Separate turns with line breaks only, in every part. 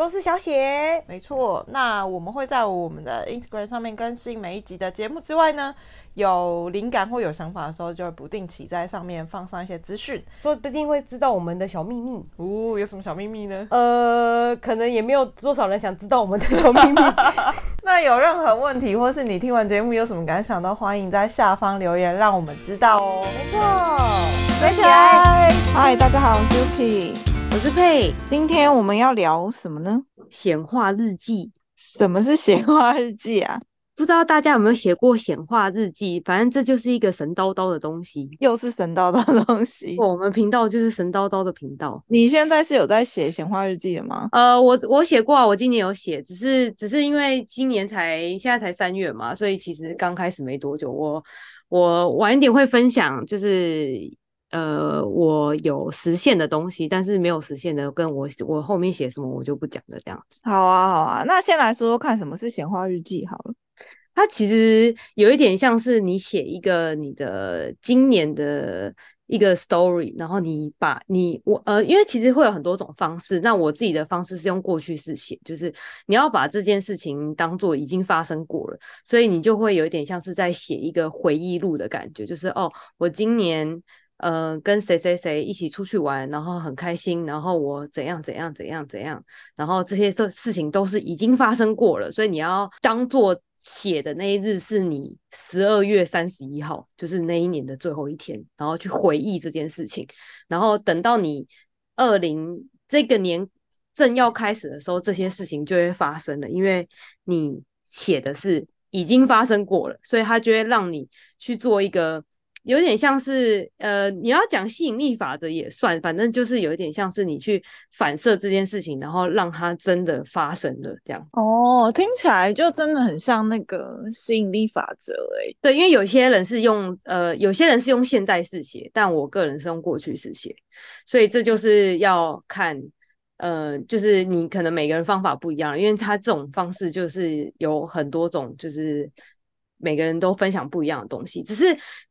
都是小写，
没错。那我们会在我们的 Instagram 上面更新每一集的节目之外呢，有灵感或有想法的时候，就会不定期在上面放上一些资讯，
说不定会知道我们的小秘密。
哦，有什么小秘密呢？
呃，可能也没有多少人想知道我们的小秘密。
那有任何问题，或是你听完节目有什么感想，都欢迎在下方留言，让我们知道哦。
没错，
追起来！嗨，大家好，我是 Yuki。
我是佩，
今天我们要聊什么呢？
显化日记。
什么是显化日记啊？
不知道大家有没有写过显化日记？反正这就是一个神叨叨的东西，
又是神叨叨的东西。
我们频道就是神叨叨的频道。
你现在是有在写显化日记的吗？
呃，我我写过啊，我今年有写，只是只是因为今年才现在才三月嘛，所以其实刚开始没多久。我我晚一点会分享，就是。呃，我有实现的东西，但是没有实现的，跟我我后面写什么我就不讲了，这样子。
好啊，好啊，那先来说说看，什么是显化日记好了。
它其实有一点像是你写一个你的今年的一个 story，然后你把你我呃，因为其实会有很多种方式，那我自己的方式是用过去式写，就是你要把这件事情当做已经发生过了，所以你就会有一点像是在写一个回忆录的感觉，就是哦，我今年。呃，跟谁谁谁一起出去玩，然后很开心，然后我怎样怎样怎样怎样，然后这些事事情都是已经发生过了，所以你要当做写的那一日是你十二月三十一号，就是那一年的最后一天，然后去回忆这件事情，然后等到你二零这个年正要开始的时候，这些事情就会发生了，因为你写的是已经发生过了，所以它就会让你去做一个。有点像是，呃，你要讲吸引力法则也算，反正就是有一点像是你去反射这件事情，然后让它真的发生了这样。
哦，听起来就真的很像那个吸引力法则诶。
对，因为有些人是用，呃，有些人是用现在式写，但我个人是用过去式写，所以这就是要看，呃，就是你可能每个人方法不一样，因为他这种方式就是有很多种，就是。每个人都分享不一样的东西，只是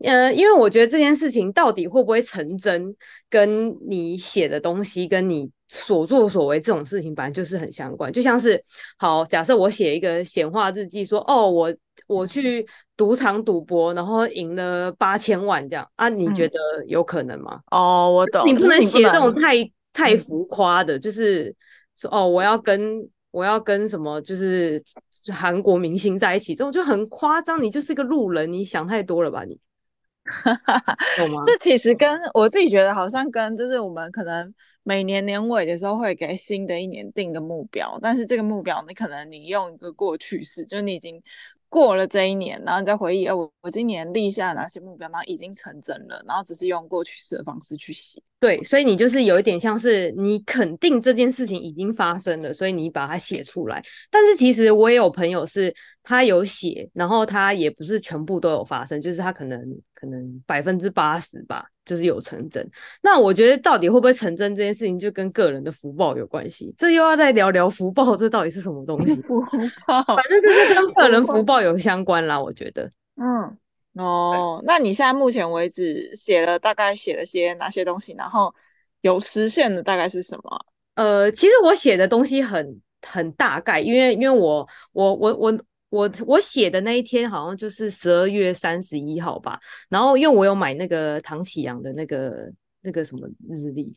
呃，因为我觉得这件事情到底会不会成真，跟你写的东西，跟你所作所为这种事情，本来就是很相关。就像是，好，假设我写一个显化日记，说，哦，我我去赌场赌博，然后赢了八千万，这样啊，你觉得有可能吗？
嗯、哦，我懂。
你不能写这种太太浮夸的，就是说，哦，我要跟。我要跟什么就是韩国明星在一起，这种就很夸张。你就是个路人，你想太多了吧？你，懂吗？
这其实跟我自己觉得好像跟就是我们可能每年年尾的时候会给新的一年定个目标，但是这个目标你可能你用一个过去式，就你已经。过了这一年，然后你再回忆，哦，我我今年立下哪些目标，然后已经成真了，然后只是用过去式的方式去写。
对，所以你就是有一点像是你肯定这件事情已经发生了，所以你把它写出来。但是其实我也有朋友是，他有写，然后他也不是全部都有发生，就是他可能可能百分之八十吧。就是有成真，那我觉得到底会不会成真这件事情，就跟个人的福报有关系。这又要再聊聊福报，这到底是什么东西？福报，反正这是跟个人福报有相关啦。我觉得，
嗯，哦，那你现在目前为止写了大概写了些哪些东西？然后有实现的大概是什么？
呃，其实我写的东西很很大概，因为因为我我我我。我我写的那一天好像就是十二月三十一号吧，然后因为我有买那个唐启阳的那个那个什么日历，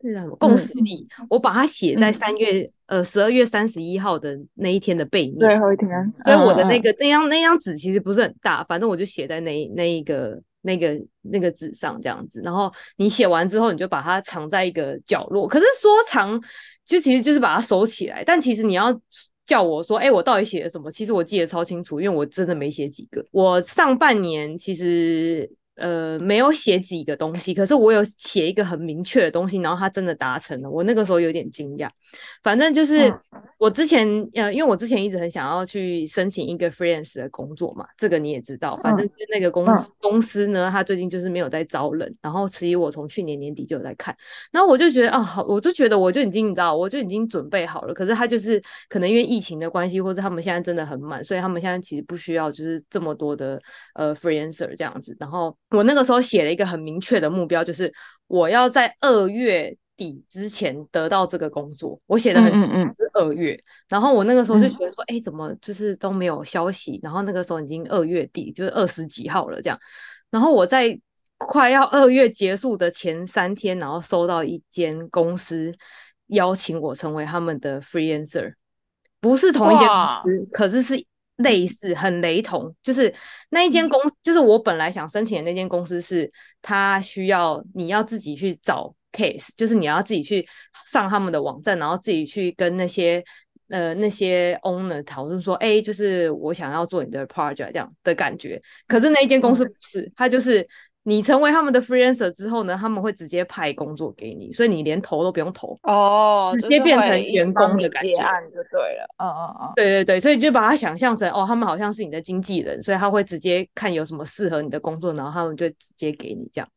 那叫什么共识历，我把它写在三月、嗯、呃十二月三十一号的那一天的背面，
最后一天。
所以我的那个、嗯、那张那张纸其实不是很大，反正我就写在那那一个那个那个纸上这样子。然后你写完之后，你就把它藏在一个角落。可是说藏，就其实就是把它收起来，但其实你要。叫我说，哎、欸，我到底写了什么？其实我记得超清楚，因为我真的没写几个。我上半年其实呃，没有写几个东西，可是我有写一个很明确的东西，然后他真的达成了。我那个时候有点惊讶。反正就是我之前呃，因为我之前一直很想要去申请一个 freelance 的工作嘛，这个你也知道。反正那个公司公司呢，他最近就是没有在招人，然后其实我从去年年底就有在看，然后我就觉得啊，好，我就觉得我就已经你知道，我就已经准备好了。可是他就是可能因为疫情的关系，或者他们现在真的很满，所以他们现在其实不需要就是这么多的呃 freelancer 这样子，然后。我那个时候写了一个很明确的目标，就是我要在二月底之前得到这个工作。我写的很嗯嗯是二月，然后我那个时候就觉得说，哎、嗯，怎么就是都没有消息？然后那个时候已经二月底，就是二十几号了这样。然后我在快要二月结束的前三天，然后收到一间公司邀请我成为他们的 freelancer，不是同一间公司，可是是。类似很雷同，就是那一间公司，就是我本来想申请的那间公司，是它需要你要自己去找 case，就是你要自己去上他们的网站，然后自己去跟那些呃那些 owner 讨论说，哎、欸，就是我想要做你的 project 这样的感觉。可是那一间公司不是，它就是。你成为他们的 freelancer 之后呢，他们会直接派工作给你，所以你连投都不用投
哦，
直接变成员工的感觉，
就对了。嗯嗯嗯，
对对对，所以就把它想象成哦，他们好像是你的经纪人，所以他会直接看有什么适合你的工作，然后他们就直接给你这样。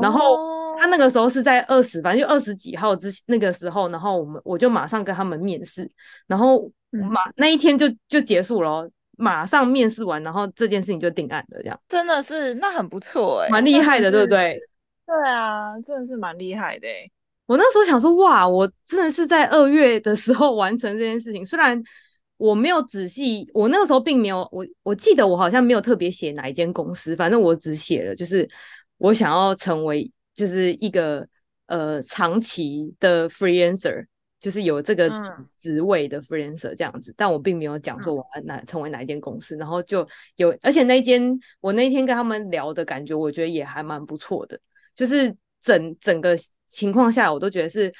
然后他那个时候是在二十，反正就二十几号之那个时候，然后我们我就马上跟他们面试，然后马、嗯、那一天就就结束了。马上面试完，然后这件事情就定案了，这样
真的是那很不错哎、欸，
蛮厉害的，对不对？
对啊，真的是蛮厉害的、欸。
我那时候想说，哇，我真的是在二月的时候完成这件事情。虽然我没有仔细，我那个时候并没有，我我记得我好像没有特别写哪一间公司，反正我只写了，就是我想要成为就是一个呃长期的 freelancer。就是有这个职位的 freelancer 这样子，嗯、但我并没有讲说我要哪成为哪一间公司，然后就有，而且那一间我那一天跟他们聊的感觉，我觉得也还蛮不错的，就是整整个情况下，我都觉得是。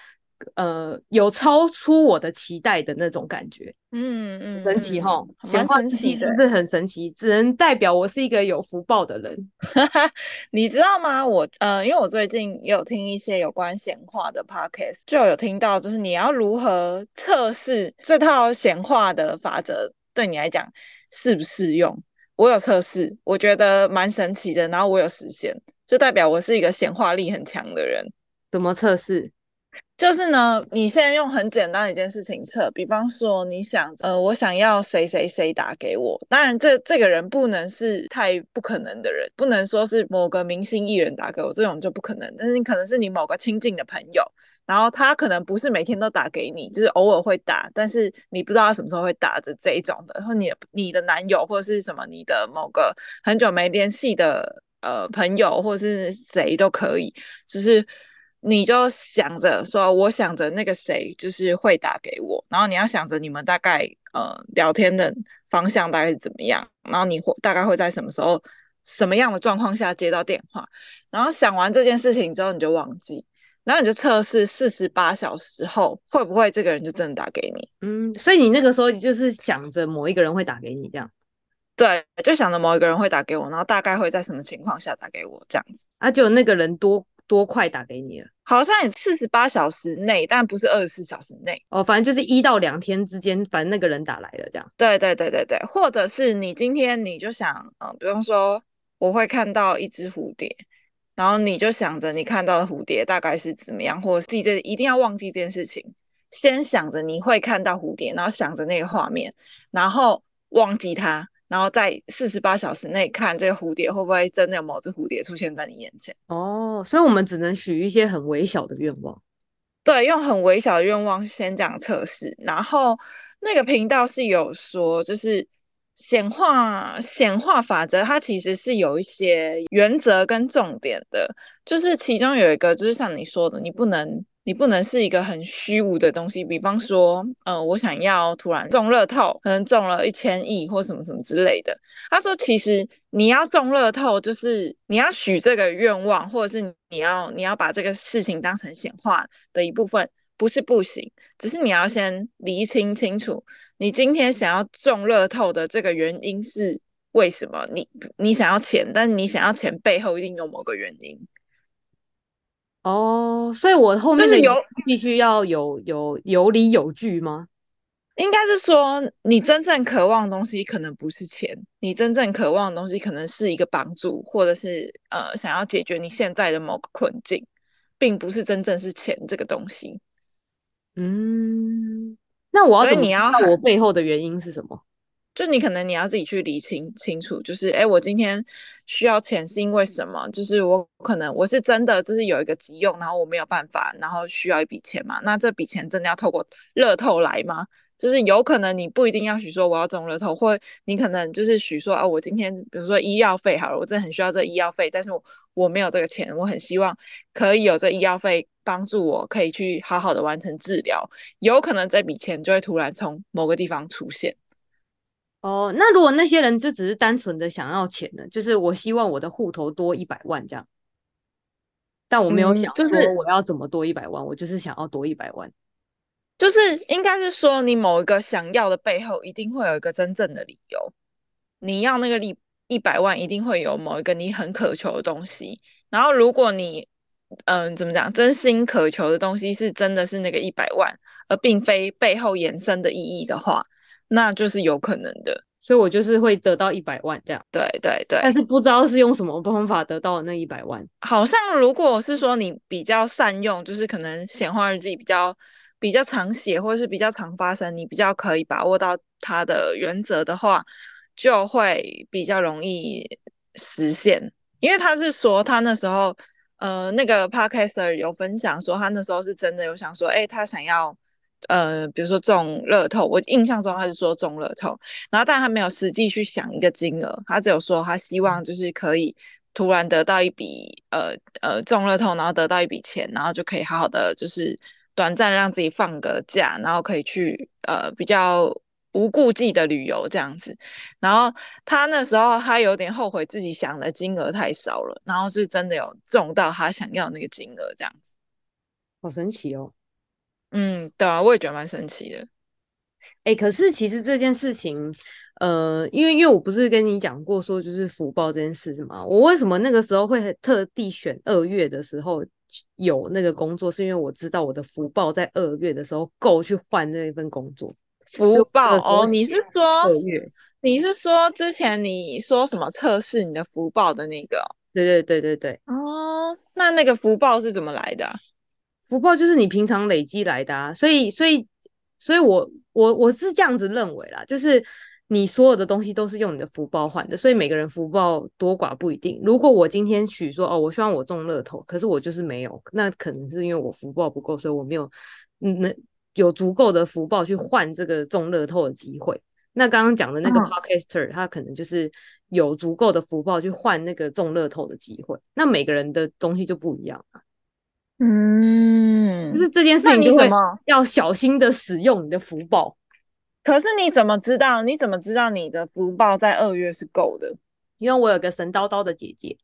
呃，有超出我的期待的那种感觉，
嗯嗯，
神奇哈，
蛮神奇的，
是很神奇，只能代表我是一个有福报的人。
你知道吗？我呃，因为我最近也有听一些有关显化的 podcast，就有听到，就是你要如何测试这套显化的法则对你来讲适不适用？我有测试，我觉得蛮神奇的，然后我有实现，就代表我是一个显化力很强的人。
怎么测试？
就是呢，你现在用很简单的一件事情测，比方说你想，呃，我想要谁谁谁打给我，当然这这个人不能是太不可能的人，不能说是某个明星艺人打给我，这种就不可能。但是你可能是你某个亲近的朋友，然后他可能不是每天都打给你，就是偶尔会打，但是你不知道他什么时候会打的这一种的，或你你的男友或者是什么你的某个很久没联系的呃朋友或者是谁都可以，就是。你就想着说，我想着那个谁就是会打给我，然后你要想着你们大概呃聊天的方向大概是怎么样，然后你会大概会在什么时候、什么样的状况下接到电话，然后想完这件事情之后你就忘记，然后你就测试四十八小时后会不会这个人就真的打给你。
嗯，所以你那个时候就是想着某一个人会打给你这样，
对，就想着某一个人会打给我，然后大概会在什么情况下打给我这样子，
啊，就那个人多。多快打给你了？
好像也四十八小时内，但不是二十四小时内
哦。反正就是一到两天之间，反正那个人打来了这样。
对对对对对，或者是你今天你就想，嗯，比方说我会看到一只蝴蝶，然后你就想着你看到的蝴蝶大概是怎么样，或者记这一定要忘记这件事情，先想着你会看到蝴蝶，然后想着那个画面，然后忘记它。然后在四十八小时内看这个蝴蝶会不会真的有某只蝴蝶出现在你眼前
哦，所以我们只能许一些很微小的愿望。
对，用很微小的愿望先这样测试。然后那个频道是有说，就是显化显化法则，它其实是有一些原则跟重点的。就是其中有一个，就是像你说的，你不能。你不能是一个很虚无的东西，比方说，呃，我想要突然中乐透，可能中了一千亿或什么什么之类的。他说，其实你要中乐透，就是你要许这个愿望，或者是你要你要把这个事情当成显化的一部分，不是不行，只是你要先厘清清楚，你今天想要中乐透的这个原因是为什么你你想要钱，但你想要钱背后一定有某个原因。
哦，所以我后面是有必须要有有有理有据吗？
应该是说，你真正渴望的东西可能不是钱，你真正渴望的东西可能是一个帮助，或者是呃想要解决你现在的某个困境，并不是真正是钱这个东西。
嗯，那我要怎么你要我背后的原因是什么？
就你可能你要自己去理清清楚，就是哎，我今天需要钱是因为什么？就是我可能我是真的就是有一个急用，然后我没有办法，然后需要一笔钱嘛？那这笔钱真的要透过乐透来吗？就是有可能你不一定要许说我要中乐透，或你可能就是许说啊，我今天比如说医药费好了，我真的很需要这医药费，但是我我没有这个钱，我很希望可以有这医药费帮助我，可以去好好的完成治疗，有可能这笔钱就会突然从某个地方出现。
哦，那如果那些人就只是单纯的想要钱呢？就是我希望我的户头多一百万这样，但我没有想说我要怎么多一百万，嗯，我就是想要多一百万。
就是应该是说，你某一个想要的背后，一定会有一个真正的理由。你要那个一一百万，一定会有某一个你很渴求的东西。然后，如果你嗯、呃、怎么讲，真心渴求的东西是真的是那个一百万，而并非背后延伸的意义的话，那就是有可能的。
所以我就是会得到一百万这样。
对对对，
但是不知道是用什么方法得到的那一百万。
好像如果是说你比较善用，就是可能显化日记比较。比较常写或者是比较常发生，你比较可以把握到它的原则的话，就会比较容易实现。因为他是说他那时候，呃，那个 Podcaster 有分享说他那时候是真的有想说，哎，他想要，呃，比如说中乐透，我印象中他是说中乐透，然后但他没有实际去想一个金额，他只有说他希望就是可以突然得到一笔，呃呃，中乐透，然后得到一笔钱，然后就可以好好的就是。短暂让自己放个假，然后可以去呃比较无顾忌的旅游这样子。然后他那时候他有点后悔自己想的金额太少了，然后是真的有中到他想要那个金额这样子。
好神奇哦！
嗯，对啊，我也觉得蛮神奇的。
哎、欸，可是其实这件事情，呃，因为因为我不是跟你讲过说就是福报这件事是吗？我为什么那个时候会特地选二月的时候？有那个工作，是因为我知道我的福报在二月的时候够去换那一份工作。
福报哦，你是说二月？你是说之前你说什么测试你的福报的那个？
对对对对对。
哦，那那个福报是怎么来的啊？
福报就是你平常累积来的啊，所以所以所以我我我是这样子认为啦，就是。你所有的东西都是用你的福报换的，所以每个人福报多寡不一定。如果我今天许说哦，我希望我中乐透，可是我就是没有，那可能是因为我福报不够，所以我没有嗯，那有足够的福报去换这个中乐透的机会。那刚刚讲的那个 podcaster，他可能就是有足够的福报去换那个中乐透的机会。那每个人的东西就不一样了。
嗯，
就是这件事情，就会要小心的使用你的福报。
可是你怎么知道？你怎么知道你的福报在二月是够的？
因为我有个神叨叨的姐姐，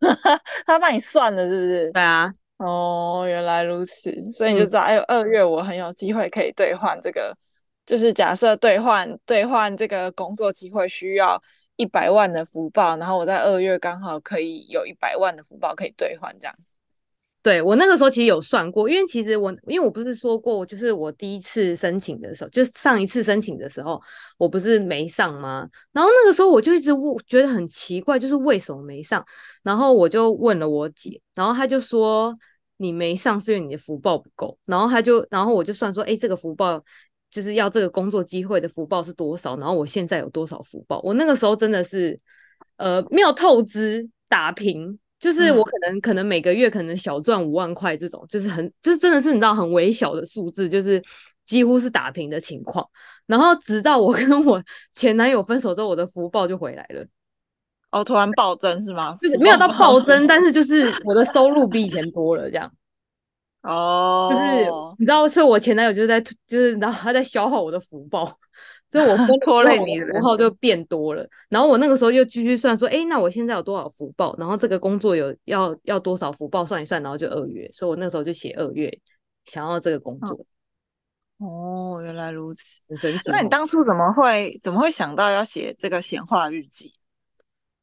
她帮你算了，是不是？
对啊。
哦，原来如此，所以你就知道，哎、嗯，二月我很有机会可以兑换这个，就是假设兑换兑换这个工作机会需要一百万的福报，然后我在二月刚好可以有一百万的福报可以兑换，这样子。
对，我那个时候其实有算过，因为其实我因为我不是说过，就是我第一次申请的时候，就是上一次申请的时候，我不是没上吗？然后那个时候我就一直觉得很奇怪，就是为什么没上？然后我就问了我姐，然后她就说你没上是因为你的福报不够。然后她就，然后我就算说，哎，这个福报就是要这个工作机会的福报是多少？然后我现在有多少福报？我那个时候真的是呃没有透支打平。就是我可能、嗯、可能每个月可能小赚五万块这种，就是很就是真的是你知道很微小的数字，就是几乎是打平的情况。然后直到我 跟我前男友分手之后，我的福报就回来了。
哦，突然暴增是吗？
就是没有到暴增，但是就是我的收入比以前多了这样。
哦，
就是你知道，所以我前男友就是在就是然后他在消耗我的福报。所以我 拖累你，然后就变多了。然后我那个时候又继续算说，哎，那我现在有多少福报？然后这个工作有要要多少福报？算一算，然后就二月。所以我那个时候就写二月想要这个工作。
哦，原来如此，
很神奇。
那你当初怎么会怎么会想到要写这个显化日记？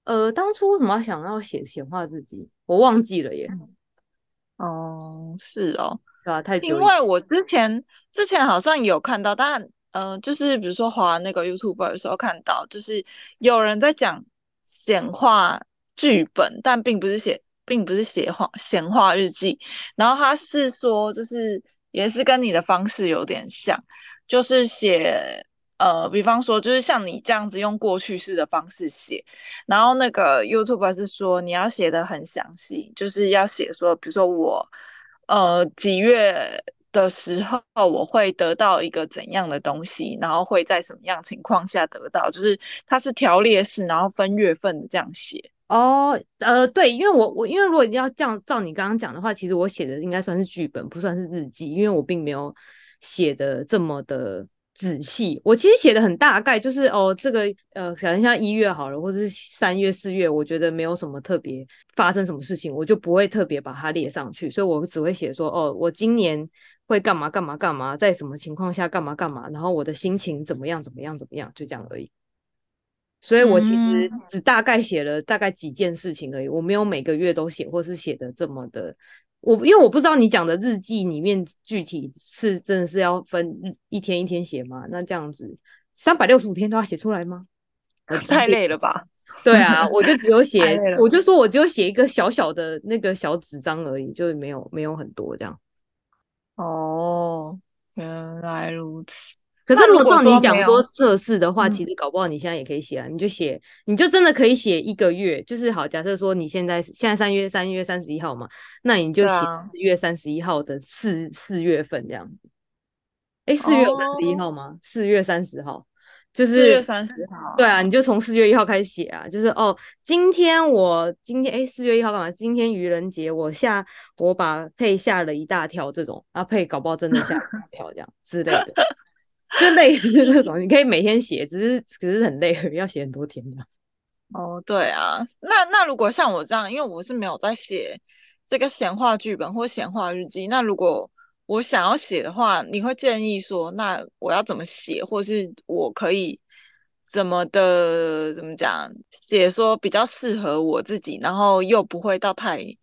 呃，当初为什么要想要写显化日记？我忘记了耶。
哦，是哦，
对啊，太久。
因为我之前之前好像有看到，但嗯、就是比如说滑那个 YouTube 的时候看到，就是有人在讲显化剧本，但并不是写，并不是写化显化日记。然后他是说，就是也是跟你的方式有点像，就是写。呃，比方说，就是像你这样子用过去式的方式写，然后那个 YouTube 是说你要写得很详细，就是要写说，比如说我呃几月的时候我会得到一个怎样的东西，然后会在什么样情况下得到，就是它是条列式，然后分月份这样写。
哦，呃，对，因为我我因为如果你要这样照你刚刚讲的话，其实我写的应该算是剧本，不算是日记，因为我并没有写的这么的。仔细，我其实写的很大概，就是哦，这个呃，可能像一月好了，或者是三月、四月，我觉得没有什么特别发生什么事情，我就不会特别把它列上去，所以我只会写说哦，我今年会干嘛干嘛干嘛，在什么情况下干嘛干嘛，然后我的心情怎么样怎么样怎么样，就这样而已。所以我其实只大概写了大概几件事情而已，我没有每个月都写，或是写的这么的。我因为我不知道你讲的日记里面具体是真的是要分一天一天写吗？那这样子三百六十五天都要写出来吗？
太累了吧？
对啊，我就只有 写，我就说我只有写一个小小的那个小纸张而已，就没有没有很多这样。
哦，原来如此。
可是如果照你讲说测试的话，其实搞不好你现在也可以写啊，你就写，你就真的可以写一个月，就是好，假设说你现在现在三月三月三十一号嘛，那你就写四月三十一号的四四月份这样子。哎，四月有三十一号吗？四月三十号，就是四
月三十号。
对啊，你就从四月一号开始写啊，就是哦，今天我今天哎四月一号干嘛？今天愚人节，我下我把配吓了一大跳，这种啊配搞不好真的吓一大跳这样之类的。就类似这种，你可以每天写，只是只是很累，要写很多天的。
哦，对啊，那那如果像我这样，因为我是没有在写这个闲话剧本或闲话日记，那如果我想要写的话，你会建议说，那我要怎么写，或是我可以怎么的怎么讲写，说比较适合我自己，然后又不会到太。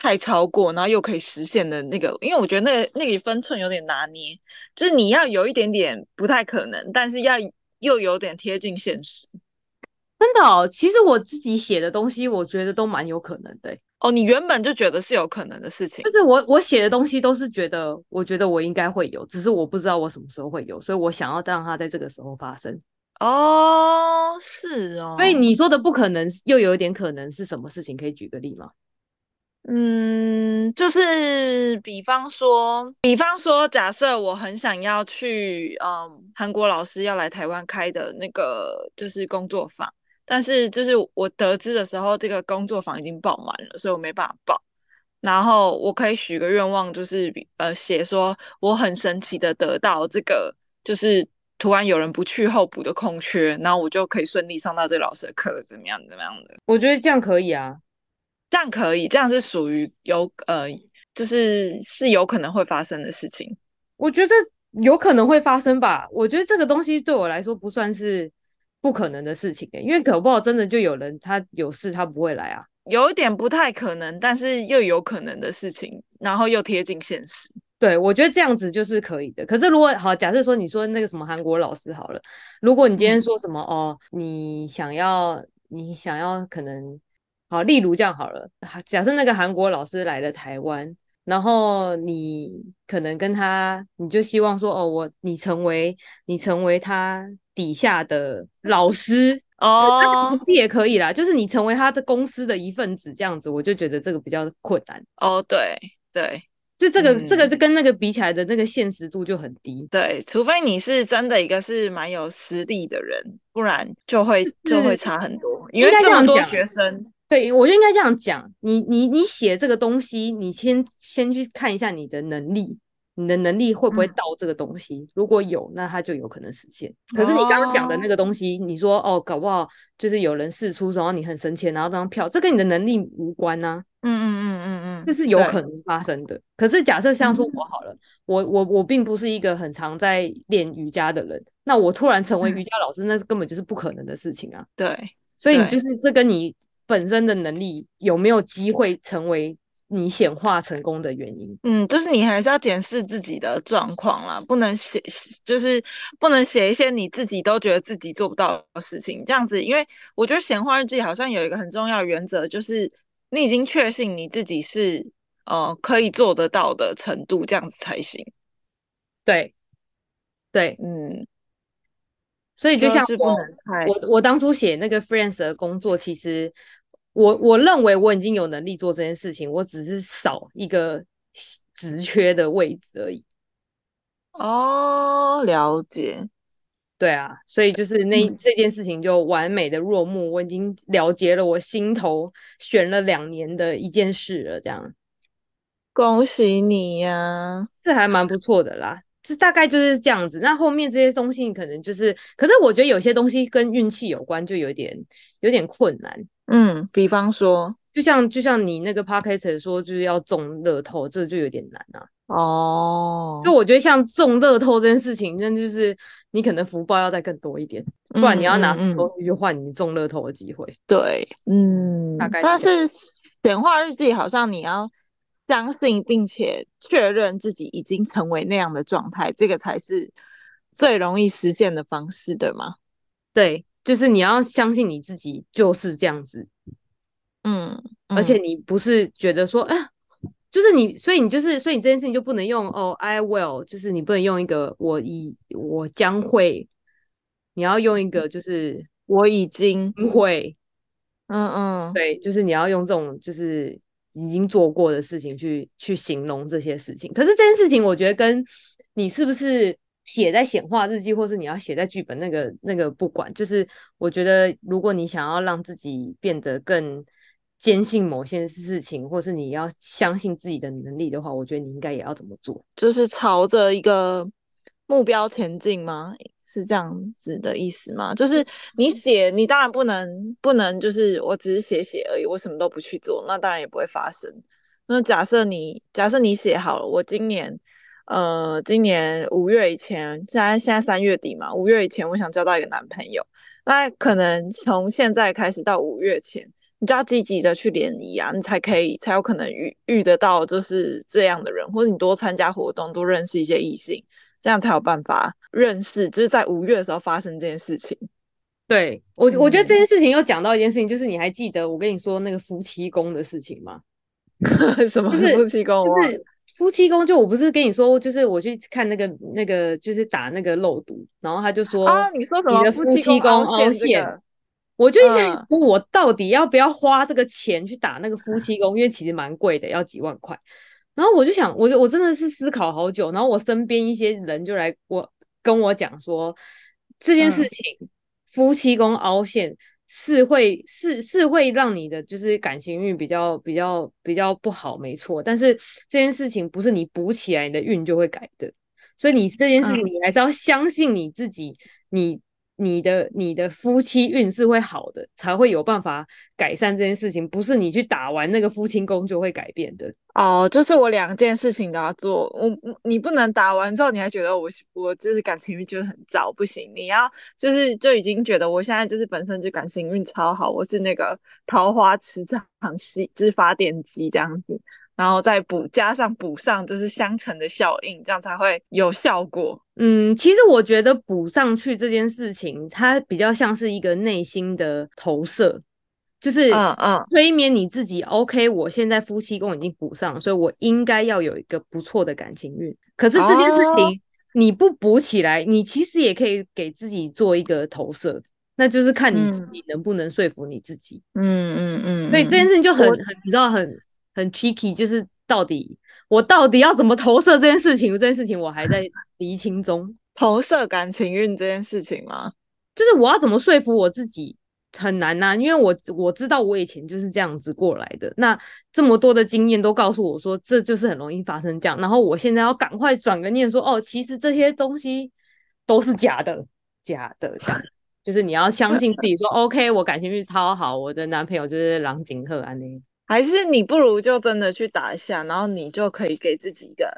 太超过，然后又可以实现的那个，因为我觉得那个那个分寸有点拿捏，就是你要有一点点不太可能，但是要又有点贴近现实。
真的哦，其实我自己写的东西，我觉得都蛮有可能的。
哦，你原本就觉得是有可能的事情，
就是我我写的东西都是觉得，我觉得我应该会有，只是我不知道我什么时候会有，所以我想要让它在这个时候发生。
哦，是哦。
所以你说的不可能，又有一点可能是什么事情？可以举个例吗？
嗯，就是比方说，比方说，假设我很想要去，嗯，韩国老师要来台湾开的那个就是工作坊，但是就是我得知的时候，这个工作坊已经爆满了，所以我没办法报。然后我可以许个愿望，就是呃，写说我很神奇的得到这个，就是突然有人不去候补的空缺，然后我就可以顺利上到这个老师的课，怎么样，怎么样的？
我觉得这样可以啊。
这样可以，这样是属于有呃，就是是有可能会发生的事情。
我觉得有可能会发生吧。我觉得这个东西对我来说不算是不可能的事情，因为搞不好真的就有人他有事他不会来啊。
有一点不太可能，但是又有可能的事情，然后又贴近现实。
对，我觉得这样子就是可以的。可是如果好，假设说你说那个什么韩国老师好了，如果你今天说什么、嗯、哦，你想要你想要可能。好，例如这样好了。假设那个韩国老师来了台湾，然后你可能跟他，你就希望说，哦，我你成为你成为他底下的老师
哦，
这也可以啦。就是你成为他的公司的一份子，这样子，我就觉得这个比较困难。
哦，对对，
就这个、嗯、这个就跟那个比起来的那个现实度就很低。
对，除非你是真的一个是蛮有实力的人，不然就会就会差很多。因为这么多学生。
对，我就应该这样讲。你你你写这个东西，你先先去看一下你的能力，你的能力会不会到这个东西？嗯、如果有，那它就有可能实现。可是你刚刚讲的那个东西，哦、你说哦，搞不好就是有人试出，然后你很生气，然后这张票，这跟你的能力无关呐、啊。嗯嗯嗯嗯嗯，这是有可能发生的。可是假设像说我好了，嗯、我我我并不是一个很常在练瑜伽的人，那我突然成为瑜伽老师，嗯、那根本就是不可能的事情啊。
对，
所以你就是这跟你本身的能力有没有机会成为你显化成功的原因，
嗯，就是你还是要检视自己的状况啦，不能写，就是不能写一些你自己都觉得自己做不到的事情，这样子，因为我觉得显化日记好像有一个很重要的原则，就是你已经确信你自己是呃可以做得到的程度，这样子才行。
对，对，嗯，所以就像我，我我当初写那个 freelance 的工作，其实。我我认为我已经有能力做这件事情，我只是少一个职缺的位置而已。
哦，了解。
对啊，所以就是那、嗯、这件事情就完美的落幕。我已经了结了我心头悬了两年的一件事了，这样。
恭喜你呀、啊，
这还蛮不错的啦。这大概就是这样子。那后面这些东西可能就是，可是我觉得有些东西跟运气有关，就有点有点困难。
嗯，比方说，
就像就像你那个 podcast 说，就是要中乐透，这就有点难啊。
哦，
就我觉得像中乐透这件事情，那就是你可能福报要再更多一点，不然你要拿什么东西去换你中乐透的机会？
嗯嗯嗯。对，嗯，大概。但是显化日记好像你要相信并且确认自己已经成为那样的状态，这个才是最容易实现的方式，对吗？
对。就是你要相信你自己就是这样子，
嗯，嗯，
而且你不是觉得说，啊，就是你，所以你就是，所以你这件事情就不能用哦，I will，就是你不能用一个我已我将会，你要用一个就是
我已经
会，
嗯嗯，
对，就是你要用这种就是已经做过的事情去去形容这些事情。可是这件事情，我觉得跟你是不是？写在显化日记，或是你要写在剧本，那个那个不管，就是我觉得，如果你想要让自己变得更坚信某些事情，或是你要相信自己的能力的话，我觉得你应该也要怎么做？
就是朝着一个目标前进吗？是这样子的意思吗？就是你写，你当然不能不能，就是我只是写写而已，我什么都不去做，那当然也不会发生。那假设你假设你写好了，我今年。呃，今年五月以前，现在现在三月底嘛，五月以前我想交到一个男朋友，那可能从现在开始到五月前，你就要积极的去联谊啊，你才可以才有可能遇遇得到就是这样的人，或者你多参加活动，多认识一些异性，这样才有办法认识，就是在五月的时候发生这件事情。
对，我，我觉得这件事情又讲到一件事情，就是你还记得我跟你说那个夫妻宫的事情吗？
什么夫妻宫？
就是。夫妻宫就我不是跟你说，就是我去看那个那个就是打那个漏毒，然后他就说
啊，你说什么？
你的夫妻宫凹陷，我就想我到底要不要花这个钱去打那个夫妻宫？嗯、因为其实蛮贵的，要几万块。然后我就想，我就我真的是思考好久。然后我身边一些人就来我跟我讲说这件事情，嗯、夫妻宫凹陷。是会是是会让你的就是感情运比较比较比较不好，没错。但是这件事情不是你补起来你的运就会改的，所以你这件事情你还是要相信你自己，你。你的你的夫妻运是会好的，才会有办法改善这件事情，不是你去打完那个夫妻宫就会改变的。
哦，就是我两件事情都要做，我你不能打完之后你还觉得我我就是感情运就是很糟，不行，你要就是就已经觉得我现在就是本身就感情运超好，我是那个桃花磁场系就是发电机这样子。然后再补加上补上，就是相乘的效应，这样才会有效果。
嗯，其实我觉得补上去这件事情，它比较像是一个内心的投射，就是嗯嗯，催眠你自己。OK，我现在夫妻宫已经补上，所以我应该要有一个不错的感情运。可是这件事情你不补起来，哦、你其实也可以给自己做一个投射，那就是看你自己能不能说服你自己。
嗯嗯嗯，嗯嗯，
所以这件事情就很很，你知道很。很 tricky，就是到底我到底要怎么投射这件事情？这件事情我还在厘清中。
投射感情运这件事情吗？
就是我要怎么说服我自己，很难呐、啊，因为我我知道我以前就是这样子过来的，那这么多的经验都告诉我说，这就是很容易发生这样。然后我现在要赶快转个念说，哦，其实这些东西都是假的，假的，假的。就是你要相信自己说，OK，我感情运超好，我的男朋友就是郎景赫安妮。
还是你不如就真的去打一下，然后你就可以给自己一个，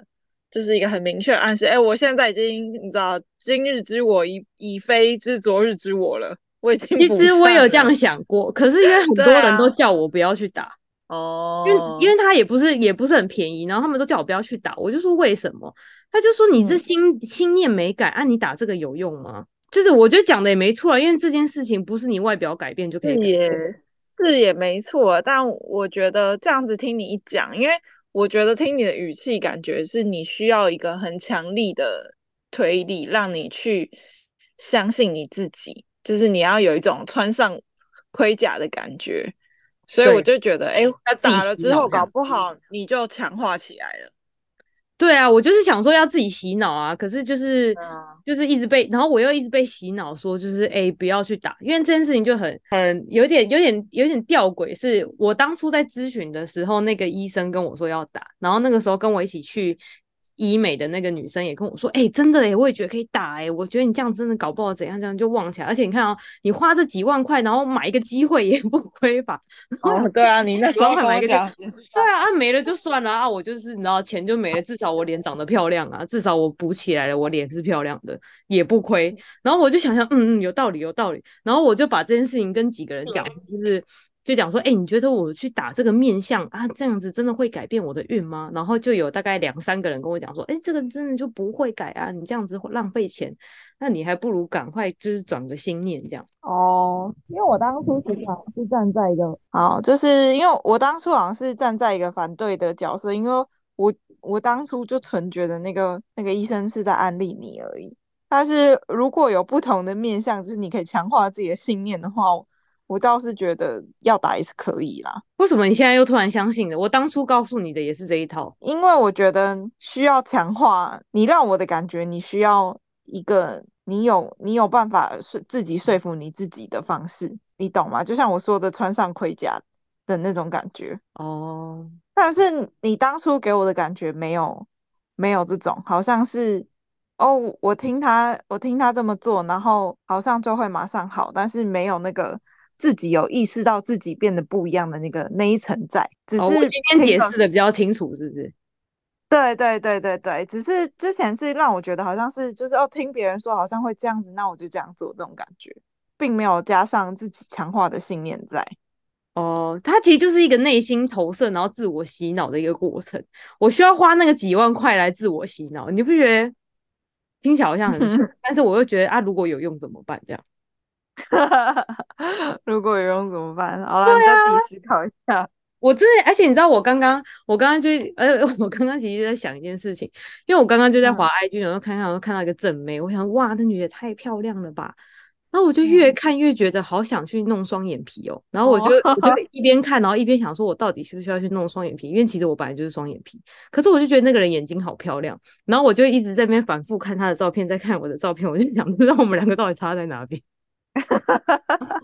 就是一个很明确暗示。哎，我现在已经你知道，今日之我已已非之昨日之我了。我已经
其实我有这样想过，可是因为很多人都叫我不要去打
哦，
因为因为他也不是也不是很便宜，然后他们都叫我不要去打，我就说为什么？他就说你这心、嗯、心念没改，啊，你打这个有用吗？就是我觉得讲的也没错啊，因为这件事情不是你外表改变就可以改变，
是也，没错。但我觉得这样子听你一讲，因为我觉得听你的语气，感觉是你需要一个很强力的推力，让你去相信你自己，就是你要有一种穿上盔甲的感觉。所以我就觉得，哎，打了之后，搞不好你就强化起来了。
对啊，我就是想说要自己洗脑啊，可是就是、嗯、就是一直被，然后我又一直被洗脑说就是哎不要去打，因为这件事情就很很有点有点有点吊诡，是我当初在咨询的时候，那个医生跟我说要打，然后那个时候跟我一起去。医美的那个女生也跟我说：“哎、欸，真的哎，我也觉得可以打哎，我觉得你这样真的搞不好怎样这样就旺起来，而且你看哦，你花这几万块，然后买一个机会也不亏吧？
哦，对啊，你那时候买一个
对啊，啊没了就算了啊，我就是你知道钱就没了，至少我脸长得漂亮啊，至少我补起来了，我脸是漂亮的，也不亏。然后我就想想，嗯嗯，有道理有道理。然后我就把这件事情跟几个人讲，就是。”就讲说，哎、欸，你觉得我去打这个面相啊，这样子真的会改变我的运吗？然后就有大概两三个人跟我讲说，哎、欸，这个真的就不会改啊，你这样子会浪费钱，那你还不如赶快就是转个心念这样。
哦，因为我当初其实好像是站在一个，哦，就是因为我当初好像是站在一个反对的角色，因为我我当初就纯觉得那个那个医生是在安利你而已。但是如果有不同的面相，就是你可以强化自己的信念的话。我倒是觉得要打也是可以啦。
为什么你现在又突然相信了？我当初告诉你的也是这一套。
因为我觉得需要强化你，让我的感觉你需要一个你有你有办法说自己说服你自己的方式，你懂吗？就像我说的，穿上盔甲的那种感觉。
哦。
但是你当初给我的感觉没有没有这种，好像是哦，我听他我听他这么做，然后好像就会马上好，但是没有那个。自己有意识到自己变得不一样的那个那一层在，只是、哦、我今
天解释的比较清楚，是不是？
对对对对对，只是之前是让我觉得好像是就是要听别人说好像会这样子，那我就这样做这种感觉，并没有加上自己强化的信念在。
哦，它其实就是一个内心投射，然后自我洗脑的一个过程。我需要花那个几万块来自我洗脑，你不觉得听起来好像很，但是我又觉得啊，如果有用怎么办？这样。
如果有用怎么办？好了，你再自己思考一下。
我真的，而且你知道，我刚刚，我刚刚就，呃，我刚刚其实就在想一件事情，因为我刚刚就在滑 IG，然后看看，然后看到一个正妹，我想，哇，那女的太漂亮了吧？然后我就越看越觉得好想去弄双眼皮哦。然后我就我就一边看，然后一边想说，我到底需不需要去弄双眼皮？因为其实我本来就是双眼皮，可是我就觉得那个人眼睛好漂亮，然后我就一直在那边反复看她的照片，再看我的照片，我就想知道我们两个到底差在哪边。哈哈哈哈哈！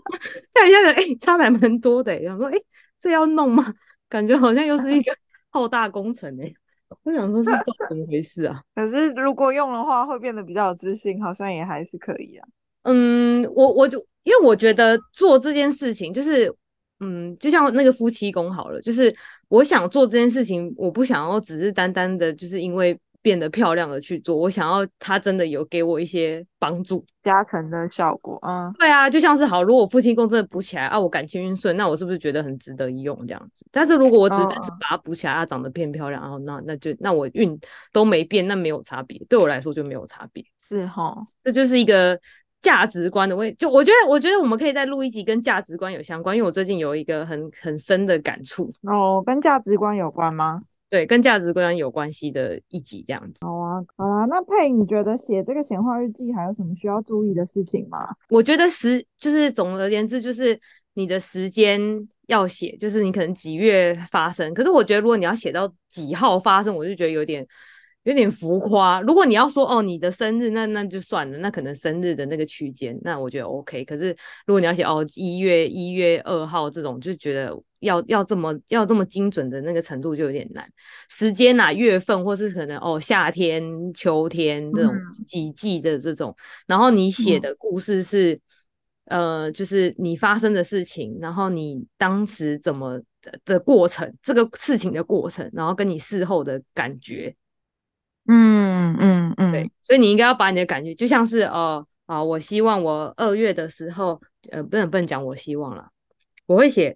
看一下人，哎，差的还蛮多的。然后说，哎，这要弄吗？感觉好像又是一个浩大工程哎。我想说，是怎么回事啊？
可是如果用的话，会变得比较有自信，好像也还是可以啊。
嗯，我我就因为我觉得做这件事情，就是嗯，就像那个夫妻宫好了，就是我想做这件事情，我不想要只是单单的，就是因为。变得漂亮的去做，我想要他真的有给我一些帮助，
加成的效果。嗯，
对啊，就像是好，如果夫妻宫真的补起来啊，我感情运顺，那我是不是觉得很值得一用这样子？但是如果我只是单纯把它补起来，它、嗯、长得变漂亮，然后那那就那我运都没变，那没有差别，对我来说就没有差别。
是哈，
这就是一个价值观的问题。就我觉得，我觉得我们可以再录一集跟价值观有相关，因为我最近有一个很很深的感触。
哦，跟价值观有关吗？
对，跟价值观有关系的一集这样子。
好啊，好啊，那佩，你觉得写这个显化日记还有什么需要注意的事情吗？
我觉得时就是总而言之，就是你的时间要写，就是你可能几月发生。可是我觉得如果你要写到几号发生，我就觉得有点有点浮夸。如果你要说哦，你的生日，那那就算了，那可能生日的那个区间，那我觉得 OK。可是如果你要写哦一月一月二号这种，就觉得要要这么要这么精准的那个程度就有点难。时间哪、啊、月份，或是可能哦夏天、秋天这种几季的这种，嗯、然后你写的故事是。呃，就是你发生的事情，然后你当时怎么的的过程，这个事情的过程，然后跟你事后的感觉，
嗯嗯嗯，
对，所以你应该要把你的感觉，就像是呃啊，我希望我二月的时候，呃，不能不能讲我希望了，我会写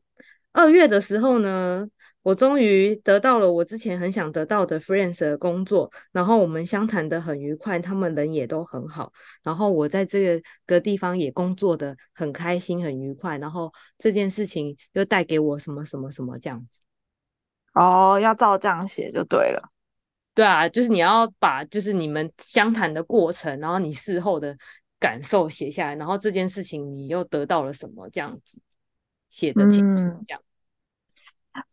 二月的时候呢。我终于得到了我之前很想得到的 Friends 的工作，然后我们相谈的很愉快，他们人也都很好，然后我在这个个地方也工作的很开心、很愉快，然后这件事情又带给我什么什么什么这样子。
哦，要照这样写就对了。
对啊，就是你要把就是你们相谈的过程，然后你事后的感受写下来，然后这件事情你又得到了什么这样子写的清楚这样。嗯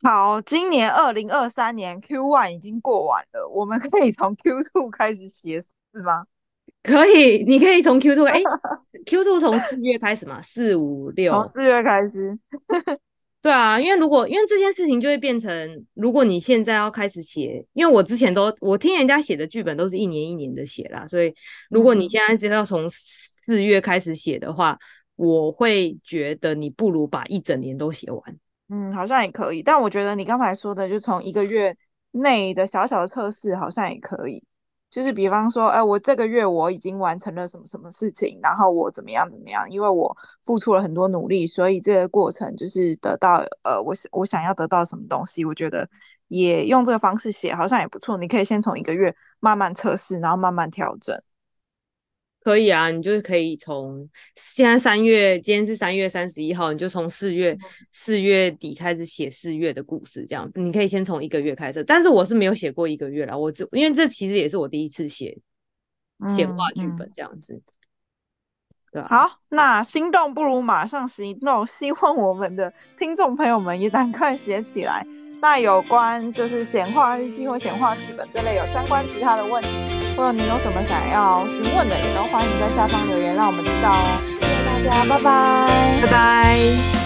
好，今年二零二三年 Q one 已经过完了，我们可以从 Q two 开始写，是吗？
可以，你可以从 Q two，哎，Q two 从四月开始嘛，四五六，从
四月开始。
对啊，因为如果因为这件事情就会变成，如果你现在要开始写，因为我之前都我听人家写的剧本都是一年一年的写啦，所以如果你现在知道从四月开始写的话，我会觉得你不如把一整年都写完。
嗯，好像也可以，但我觉得你刚才说的，就从一个月内的小小的测试，好像也可以。就是比方说，哎、呃，我这个月我已经完成了什么什么事情，然后我怎么样怎么样，因为我付出了很多努力，所以这个过程就是得到，呃，我我想要得到什么东西，我觉得也用这个方式写好像也不错。你可以先从一个月慢慢测试，然后慢慢调整。
可以啊，你就是可以从现在三月，今天是三月三十一号，你就从四月四月底开始写四月的故事，这样你可以先从一个月开始。但是我是没有写过一个月啦，我这因为这其实也是我第一次写显化剧本这样子，嗯嗯、对吧？
好，那心动不如马上行动，希望我们的听众朋友们也赶快写起来。那有关就是显化日记或显化剧本这类有相关其他的问题。或者你有什么想要询问的，也都欢迎在下方留言，让我们知道哦。谢谢大家，拜拜，
拜拜。